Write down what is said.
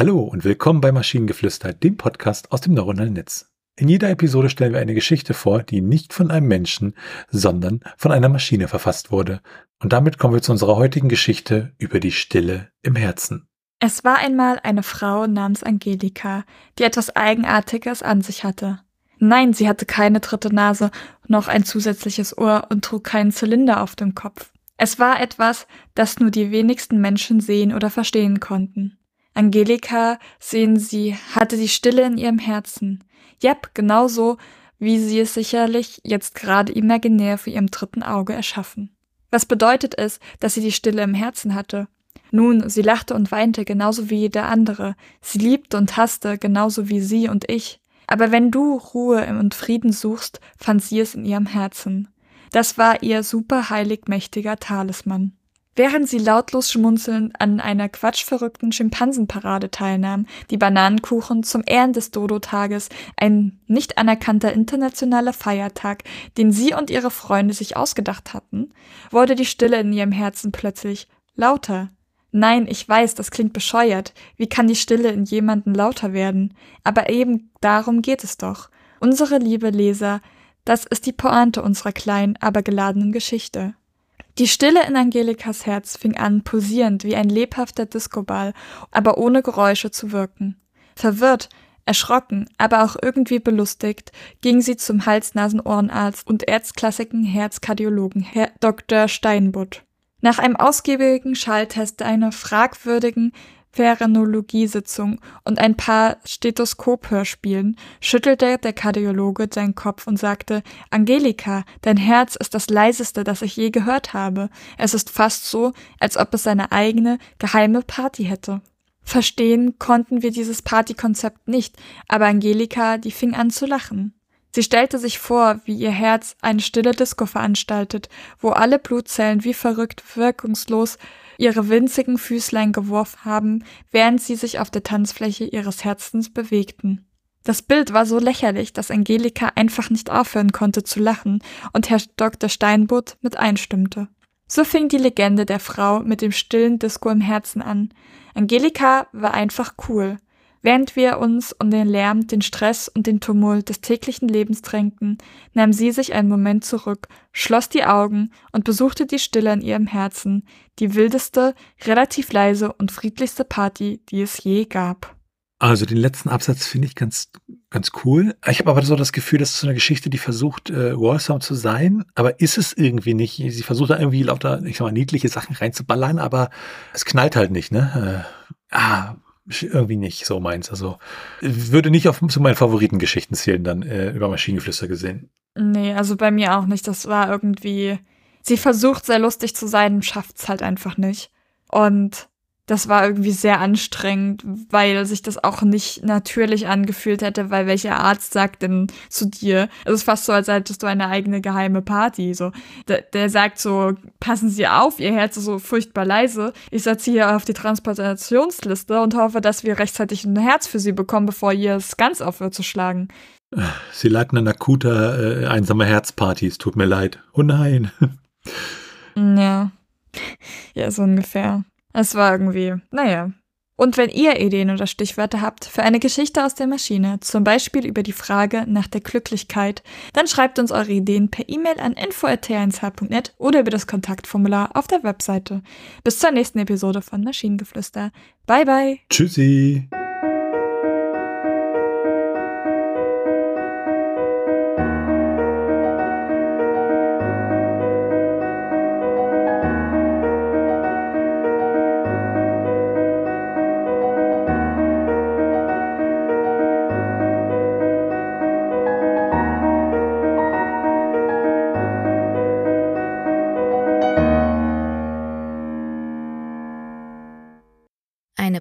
Hallo und willkommen bei Maschinengeflüster, dem Podcast aus dem neuronalen Netz. In jeder Episode stellen wir eine Geschichte vor, die nicht von einem Menschen, sondern von einer Maschine verfasst wurde. Und damit kommen wir zu unserer heutigen Geschichte über die Stille im Herzen. Es war einmal eine Frau namens Angelika, die etwas Eigenartiges an sich hatte. Nein, sie hatte keine dritte Nase, noch ein zusätzliches Ohr und trug keinen Zylinder auf dem Kopf. Es war etwas, das nur die wenigsten Menschen sehen oder verstehen konnten. Angelika, sehen Sie, hatte die Stille in ihrem Herzen. Jep, genauso, wie sie es sicherlich jetzt gerade imaginär für ihrem dritten Auge erschaffen. Was bedeutet es, dass sie die Stille im Herzen hatte? Nun, sie lachte und weinte genauso wie jeder andere. Sie liebte und hasste genauso wie Sie und ich. Aber wenn du Ruhe und Frieden suchst, fand sie es in ihrem Herzen. Das war ihr superheilig mächtiger Talisman. Während sie lautlos schmunzelnd an einer quatschverrückten Schimpansenparade teilnahm, die Bananenkuchen zum Ehren des Dodo-Tages, ein nicht anerkannter internationaler Feiertag, den sie und ihre Freunde sich ausgedacht hatten, wurde die Stille in ihrem Herzen plötzlich lauter. Nein, ich weiß, das klingt bescheuert. Wie kann die Stille in jemanden lauter werden? Aber eben darum geht es doch. Unsere liebe Leser, das ist die Pointe unserer kleinen, aber geladenen Geschichte. Die Stille in Angelikas Herz fing an, pulsierend wie ein lebhafter Discoball, aber ohne Geräusche zu wirken. Verwirrt, erschrocken, aber auch irgendwie belustigt, ging sie zum Hals-Nasen-Ohrenarzt und erzklassigen Herzkardiologen, Herr Dr. Steinbutt. Nach einem ausgiebigen Schalltest einer fragwürdigen Pherenologiesitzung und ein paar Stethoskop-Hörspielen schüttelte der Kardiologe seinen Kopf und sagte, Angelika, dein Herz ist das leiseste, das ich je gehört habe. Es ist fast so, als ob es seine eigene, geheime Party hätte. Verstehen konnten wir dieses Partykonzept nicht, aber Angelika, die fing an zu lachen. Sie stellte sich vor, wie ihr Herz eine stille Disco veranstaltet, wo alle Blutzellen wie verrückt wirkungslos ihre winzigen Füßlein geworfen haben, während sie sich auf der Tanzfläche ihres Herzens bewegten. Das Bild war so lächerlich, dass Angelika einfach nicht aufhören konnte zu lachen und Herr Dr. Steinbutt mit einstimmte. So fing die Legende der Frau mit dem stillen Disco im Herzen an. Angelika war einfach cool. Während wir uns um den Lärm, den Stress und den Tumult des täglichen Lebens drängten, nahm sie sich einen Moment zurück, schloss die Augen und besuchte die Stille in ihrem Herzen, die wildeste, relativ leise und friedlichste Party, die es je gab. Also den letzten Absatz finde ich ganz, ganz cool. Ich habe aber so das Gefühl, das ist so eine Geschichte, die versucht, äh, Wallsome zu sein, aber ist es irgendwie nicht. Sie versucht da irgendwie lauter, ich sag mal, niedliche Sachen reinzuballern, aber es knallt halt nicht, ne? Äh, ah, irgendwie nicht so meins. Also würde nicht auf zu meinen Favoritengeschichten zählen, dann äh, über Maschinengeflüster gesehen. Nee, also bei mir auch nicht. Das war irgendwie. Sie versucht sehr lustig zu sein, schafft's halt einfach nicht. Und das war irgendwie sehr anstrengend, weil sich das auch nicht natürlich angefühlt hätte, weil welcher Arzt sagt denn zu dir? Es ist fast so, als hättest du eine eigene geheime Party. So, der, der sagt so, passen Sie auf, Ihr Herz ist so furchtbar leise. Ich setze hier auf die Transplantationsliste und hoffe, dass wir rechtzeitig ein Herz für Sie bekommen, bevor ihr es ganz aufhört zu schlagen. Sie leiten an akuter, äh, einsamer Herzparty. Es tut mir leid. Oh nein. Ja. Ja, so ungefähr. Es war irgendwie, naja. Und wenn ihr Ideen oder Stichwörter habt für eine Geschichte aus der Maschine, zum Beispiel über die Frage nach der Glücklichkeit, dann schreibt uns eure Ideen per E-Mail an info.t1h.net oder über das Kontaktformular auf der Webseite. Bis zur nächsten Episode von Maschinengeflüster. Bye bye. Tschüssi.